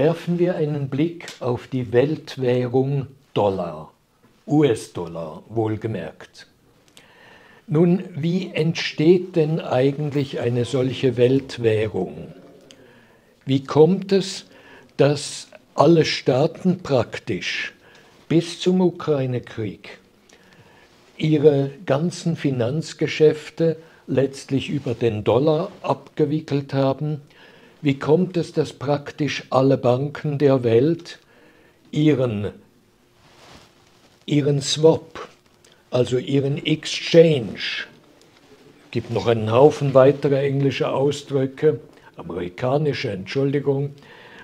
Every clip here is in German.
Werfen wir einen Blick auf die Weltwährung Dollar, US-Dollar wohlgemerkt. Nun, wie entsteht denn eigentlich eine solche Weltwährung? Wie kommt es, dass alle Staaten praktisch bis zum Ukraine-Krieg ihre ganzen Finanzgeschäfte letztlich über den Dollar abgewickelt haben? Wie kommt es, dass praktisch alle Banken der Welt ihren, ihren Swap, also ihren Exchange, gibt noch einen Haufen weiterer englischer Ausdrücke, amerikanische Entschuldigung,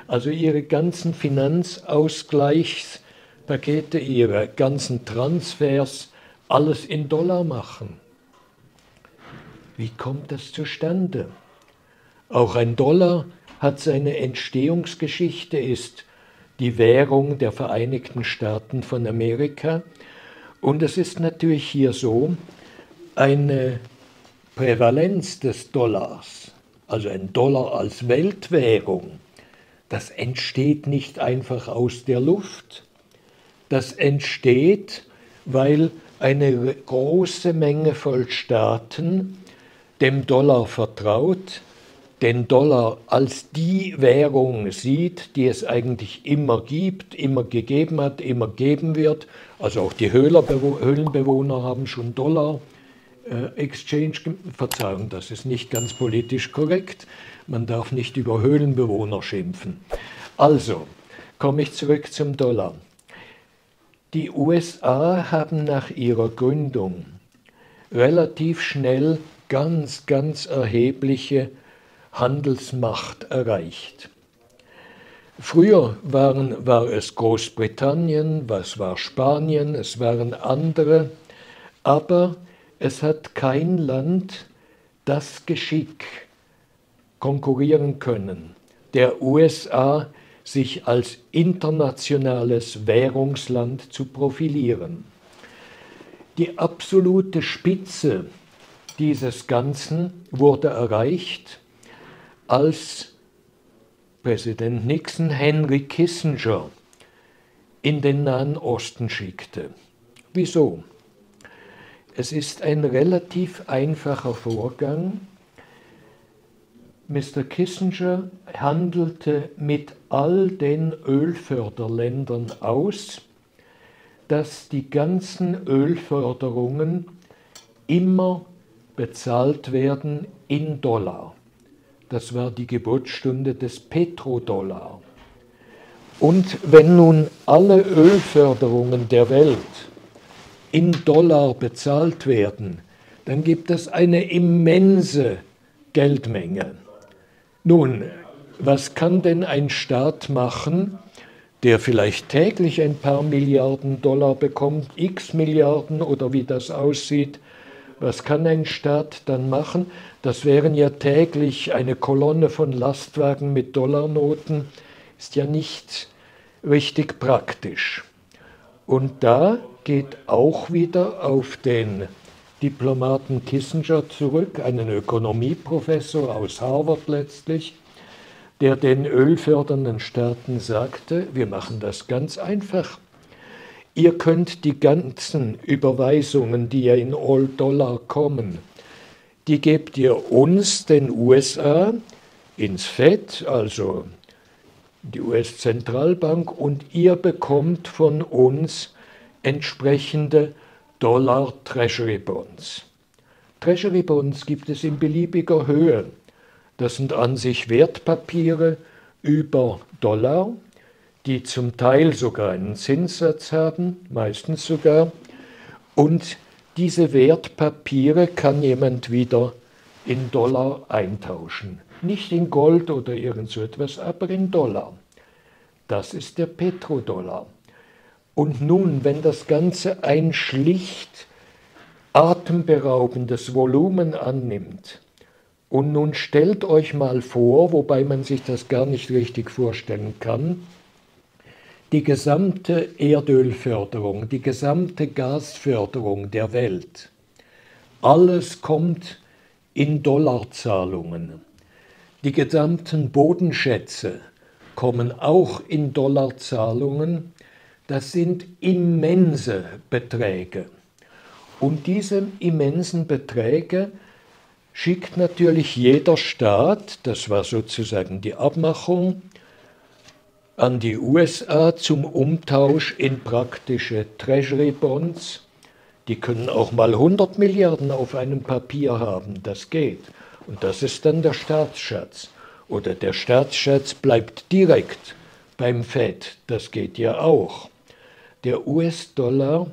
also ihre ganzen Finanzausgleichspakete, ihre ganzen Transfers, alles in Dollar machen. Wie kommt das zustande? Auch ein Dollar hat seine Entstehungsgeschichte, ist die Währung der Vereinigten Staaten von Amerika. Und es ist natürlich hier so, eine Prävalenz des Dollars, also ein Dollar als Weltwährung, das entsteht nicht einfach aus der Luft. Das entsteht, weil eine große Menge voll Staaten dem Dollar vertraut, den Dollar als die Währung sieht, die es eigentlich immer gibt, immer gegeben hat, immer geben wird. Also auch die Höhlenbewohner haben schon Dollar äh, Exchange, Verzeihung, das ist nicht ganz politisch korrekt. Man darf nicht über Höhlenbewohner schimpfen. Also, komme ich zurück zum Dollar. Die USA haben nach ihrer Gründung relativ schnell ganz, ganz erhebliche Handelsmacht erreicht. Früher waren, war es Großbritannien, was war Spanien, es waren andere, aber es hat kein Land das Geschick konkurrieren können, der USA sich als internationales Währungsland zu profilieren. Die absolute Spitze dieses Ganzen wurde erreicht als Präsident Nixon Henry Kissinger in den Nahen Osten schickte. Wieso? Es ist ein relativ einfacher Vorgang. Mr. Kissinger handelte mit all den Ölförderländern aus, dass die ganzen Ölförderungen immer bezahlt werden in Dollar. Das war die Geburtsstunde des Petrodollar. Und wenn nun alle Ölförderungen der Welt in Dollar bezahlt werden, dann gibt es eine immense Geldmenge. Nun, was kann denn ein Staat machen, der vielleicht täglich ein paar Milliarden Dollar bekommt, x Milliarden oder wie das aussieht, was kann ein Staat dann machen? Das wären ja täglich eine Kolonne von Lastwagen mit Dollarnoten, ist ja nicht richtig praktisch. Und da geht auch wieder auf den Diplomaten Kissinger zurück, einen Ökonomieprofessor aus Harvard letztlich, der den ölfördernden Staaten sagte, wir machen das ganz einfach. Ihr könnt die ganzen Überweisungen, die ja in All-Dollar kommen, die gebt ihr uns, den USA, ins FED, also die US-Zentralbank, und ihr bekommt von uns entsprechende Dollar Treasury Bonds. Treasury Bonds gibt es in beliebiger Höhe. Das sind an sich Wertpapiere über Dollar die zum Teil sogar einen Zinssatz haben, meistens sogar. Und diese Wertpapiere kann jemand wieder in Dollar eintauschen. Nicht in Gold oder irgend so etwas, aber in Dollar. Das ist der Petrodollar. Und nun, wenn das Ganze ein schlicht atemberaubendes Volumen annimmt, und nun stellt euch mal vor, wobei man sich das gar nicht richtig vorstellen kann, die gesamte Erdölförderung, die gesamte Gasförderung der Welt, alles kommt in Dollarzahlungen. Die gesamten Bodenschätze, kommen auch in Dollarzahlungen. Das sind immense Beträge. Und diese immensen Beträge schickt natürlich jeder Staat, das war sozusagen die Abmachung, an die USA zum Umtausch in praktische Treasury Bonds. Die können auch mal 100 Milliarden auf einem Papier haben, das geht. Und das ist dann der Staatsschatz. Oder der Staatsschatz bleibt direkt beim Fed, das geht ja auch. Der US-Dollar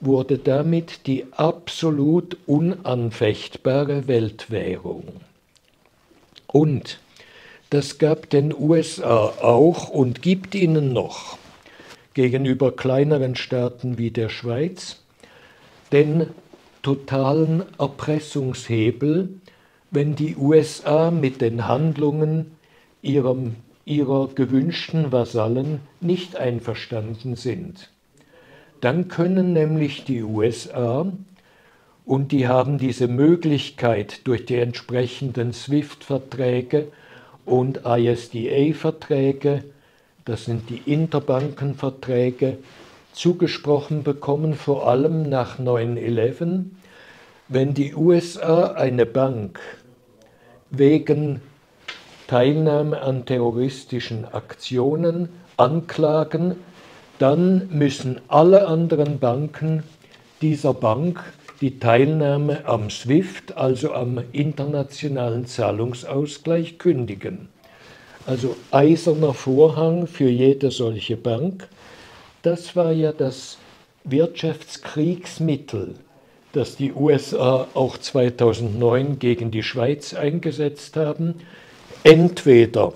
wurde damit die absolut unanfechtbare Weltwährung. Und das gab den USA auch und gibt ihnen noch gegenüber kleineren Staaten wie der Schweiz den totalen Erpressungshebel, wenn die USA mit den Handlungen ihrem, ihrer gewünschten Vasallen nicht einverstanden sind. Dann können nämlich die USA, und die haben diese Möglichkeit durch die entsprechenden SWIFT-Verträge und ISDA-Verträge, das sind die Interbankenverträge, zugesprochen bekommen, vor allem nach 9-11, wenn die USA eine Bank wegen Teilnahme an terroristischen Aktionen anklagen, dann müssen alle anderen Banken dieser Bank die Teilnahme am SWIFT, also am internationalen Zahlungsausgleich, kündigen. Also eiserner Vorhang für jede solche Bank. Das war ja das Wirtschaftskriegsmittel, das die USA auch 2009 gegen die Schweiz eingesetzt haben. Entweder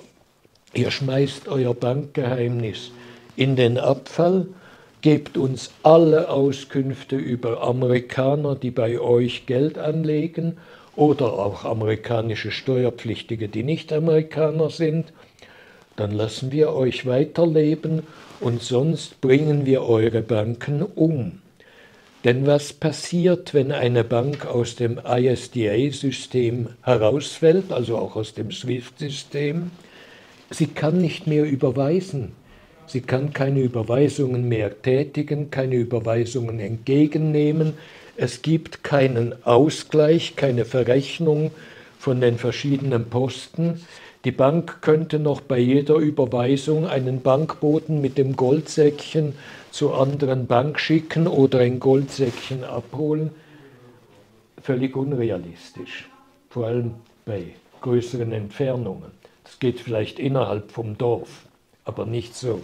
ihr schmeißt euer Bankgeheimnis in den Abfall, gebt uns alle Auskünfte über Amerikaner, die bei euch Geld anlegen oder auch amerikanische Steuerpflichtige, die nicht Amerikaner sind, dann lassen wir euch weiterleben und sonst bringen wir eure Banken um. Denn was passiert, wenn eine Bank aus dem ISDA-System herausfällt, also auch aus dem SWIFT-System? Sie kann nicht mehr überweisen. Sie kann keine Überweisungen mehr tätigen, keine Überweisungen entgegennehmen. Es gibt keinen Ausgleich, keine Verrechnung von den verschiedenen Posten. Die Bank könnte noch bei jeder Überweisung einen Bankboten mit dem Goldsäckchen zur anderen Bank schicken oder ein Goldsäckchen abholen. Völlig unrealistisch, vor allem bei größeren Entfernungen. Das geht vielleicht innerhalb vom Dorf, aber nicht so.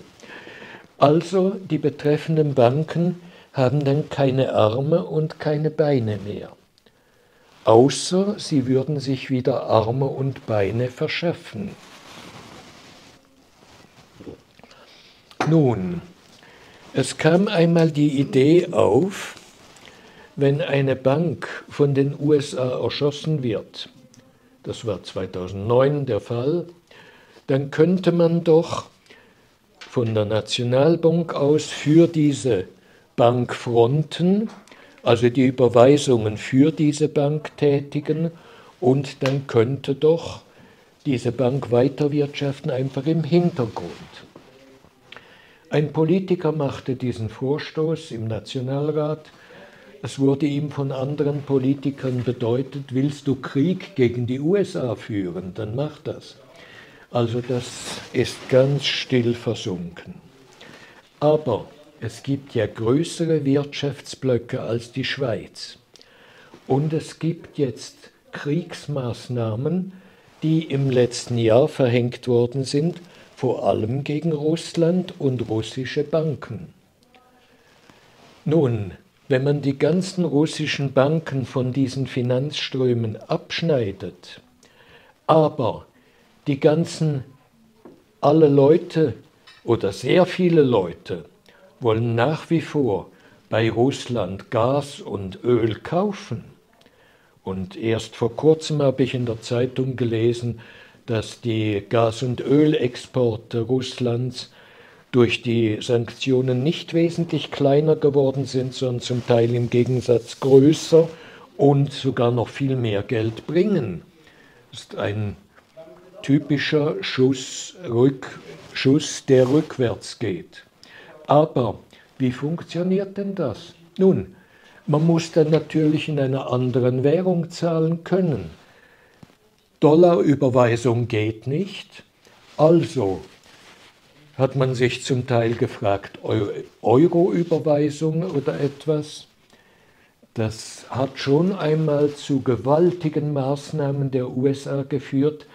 Also die betreffenden Banken haben dann keine Arme und keine Beine mehr. Außer sie würden sich wieder Arme und Beine verschaffen. Nun, es kam einmal die Idee auf, wenn eine Bank von den USA erschossen wird, das war 2009 der Fall, dann könnte man doch von der Nationalbank aus für diese Bank fronten, also die Überweisungen für diese Bank tätigen und dann könnte doch diese Bank weiterwirtschaften einfach im Hintergrund. Ein Politiker machte diesen Vorstoß im Nationalrat. Es wurde ihm von anderen Politikern bedeutet, willst du Krieg gegen die USA führen, dann mach das. Also das ist ganz still versunken. Aber es gibt ja größere Wirtschaftsblöcke als die Schweiz. Und es gibt jetzt Kriegsmaßnahmen, die im letzten Jahr verhängt worden sind, vor allem gegen Russland und russische Banken. Nun, wenn man die ganzen russischen Banken von diesen Finanzströmen abschneidet, aber die ganzen, alle Leute oder sehr viele Leute wollen nach wie vor bei Russland Gas und Öl kaufen. Und erst vor kurzem habe ich in der Zeitung gelesen, dass die Gas- und Ölexporte Russlands durch die Sanktionen nicht wesentlich kleiner geworden sind, sondern zum Teil im Gegensatz größer und sogar noch viel mehr Geld bringen. Das ist ein typischer Schuss, Rück, Schuss, der rückwärts geht. Aber wie funktioniert denn das? Nun, man muss dann natürlich in einer anderen Währung zahlen können. Dollarüberweisung geht nicht. Also hat man sich zum Teil gefragt, Euroüberweisung oder etwas. Das hat schon einmal zu gewaltigen Maßnahmen der USA geführt,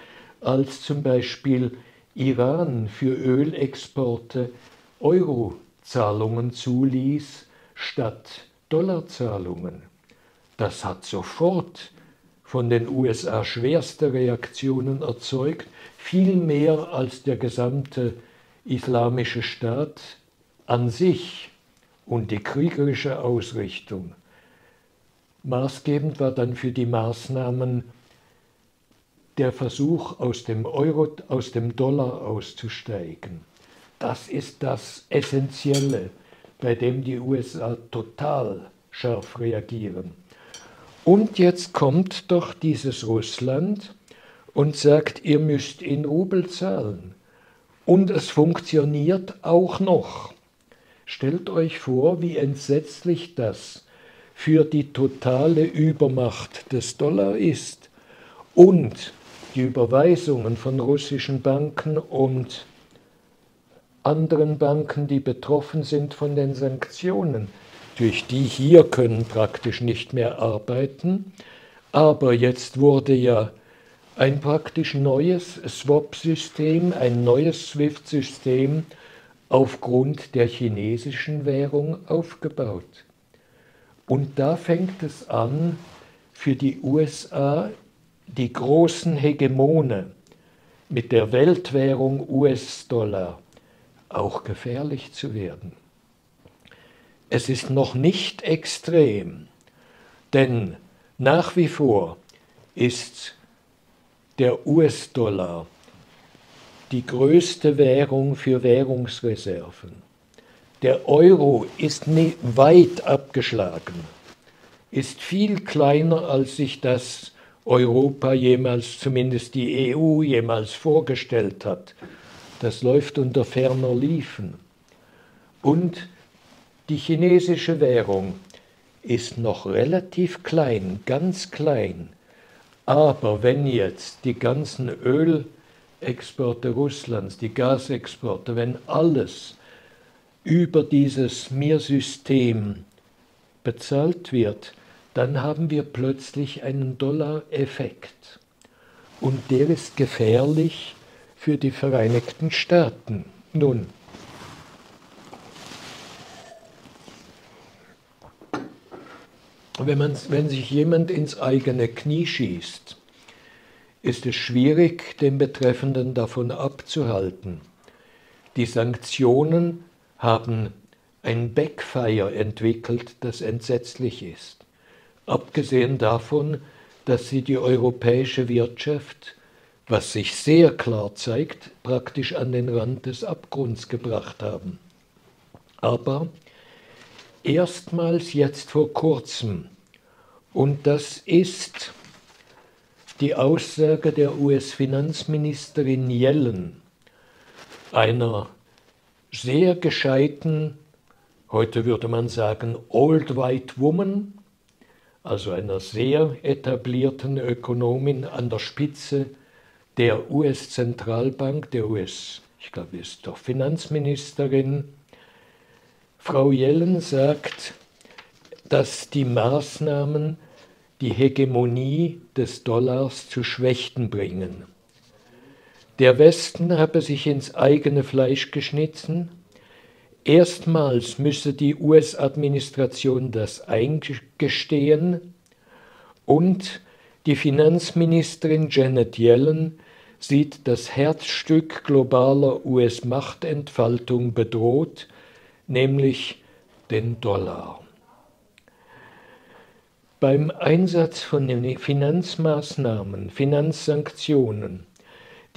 als zum Beispiel Iran für Ölexporte Eurozahlungen zuließ statt Dollarzahlungen. Das hat sofort von den USA schwerste Reaktionen erzeugt, viel mehr als der gesamte islamische Staat an sich und die kriegerische Ausrichtung. Maßgebend war dann für die Maßnahmen der Versuch, aus dem Euro, aus dem Dollar auszusteigen. Das ist das Essentielle, bei dem die USA total scharf reagieren. Und jetzt kommt doch dieses Russland und sagt, ihr müsst in Rubel zahlen. Und es funktioniert auch noch. Stellt euch vor, wie entsetzlich das für die totale Übermacht des Dollar ist und die Überweisungen von russischen Banken und anderen Banken, die betroffen sind von den Sanktionen. Durch die hier können praktisch nicht mehr arbeiten. Aber jetzt wurde ja ein praktisch neues Swap-System, ein neues SWIFT-System aufgrund der chinesischen Währung aufgebaut. Und da fängt es an, für die USA, die großen Hegemone mit der Weltwährung US-Dollar, auch gefährlich zu werden. Es ist noch nicht extrem, denn nach wie vor ist der US-Dollar die größte Währung für Währungsreserven. Der Euro ist weit abgeschlagen, ist viel kleiner, als sich das Europa jemals, zumindest die EU jemals vorgestellt hat. Das läuft unter ferner Liefen. Und die chinesische Währung ist noch relativ klein, ganz klein aber wenn jetzt die ganzen Ölexporte Russlands, die Gasexporte, wenn alles über dieses Mir-System bezahlt wird, dann haben wir plötzlich einen Dollar-Effekt. Und der ist gefährlich für die Vereinigten Staaten. Nun, wenn, man, wenn sich jemand ins eigene Knie schießt, ist es schwierig, den Betreffenden davon abzuhalten. Die Sanktionen haben ein Backfire entwickelt, das entsetzlich ist. Abgesehen davon, dass sie die europäische Wirtschaft, was sich sehr klar zeigt, praktisch an den Rand des Abgrunds gebracht haben. Aber erstmals jetzt vor kurzem, und das ist die Aussage der US-Finanzministerin Yellen, einer sehr gescheiten, heute würde man sagen, Old White Woman, also einer sehr etablierten Ökonomin an der Spitze der US-Zentralbank, der US, ich glaube, ist doch Finanzministerin, Frau Yellen sagt, dass die Maßnahmen die Hegemonie des Dollars zu Schwächten bringen. Der Westen habe sich ins eigene Fleisch geschnitten. Erstmals müsse die US-Administration das eingestehen und die Finanzministerin Janet Yellen sieht das Herzstück globaler US-Machtentfaltung bedroht nämlich den Dollar. Beim Einsatz von Finanzmaßnahmen, Finanzsanktionen,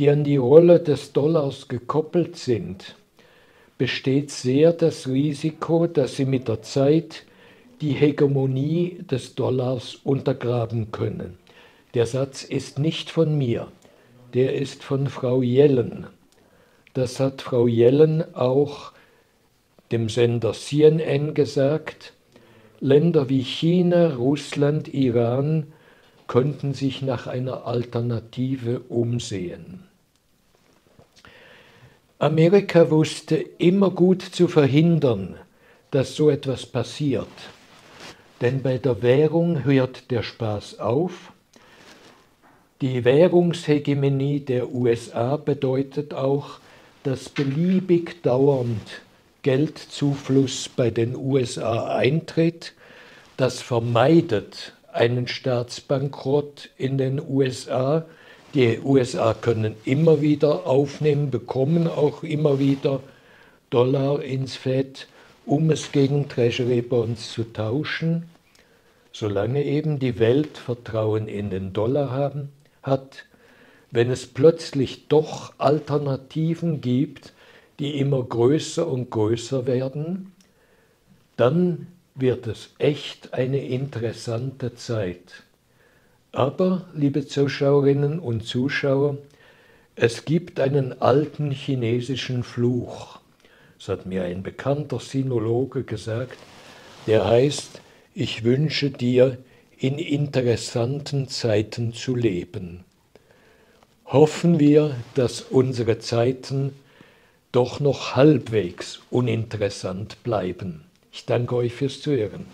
die an die Rolle des Dollars gekoppelt sind, besteht sehr das Risiko, dass sie mit der Zeit die Hegemonie des Dollars untergraben können. Der Satz ist nicht von mir, der ist von Frau Yellen. Das hat Frau Yellen auch dem Sender CNN gesagt. Länder wie China, Russland, Iran könnten sich nach einer Alternative umsehen. Amerika wusste immer gut zu verhindern, dass so etwas passiert. Denn bei der Währung hört der Spaß auf. Die Währungshegemonie der USA bedeutet auch, dass beliebig dauernd Geldzufluss bei den USA eintritt. Das vermeidet einen Staatsbankrott in den USA. Die USA können immer wieder aufnehmen, bekommen auch immer wieder Dollar ins Fed, um es gegen Treasury Bonds zu tauschen, solange eben die Welt Vertrauen in den Dollar haben, hat. Wenn es plötzlich doch Alternativen gibt, die immer größer und größer werden, dann wird es echt eine interessante Zeit. Aber, liebe Zuschauerinnen und Zuschauer, es gibt einen alten chinesischen Fluch, das hat mir ein bekannter Sinologe gesagt, der heißt, ich wünsche dir, in interessanten Zeiten zu leben. Hoffen wir, dass unsere Zeiten doch noch halbwegs uninteressant bleiben. Ich danke euch fürs Zuhören.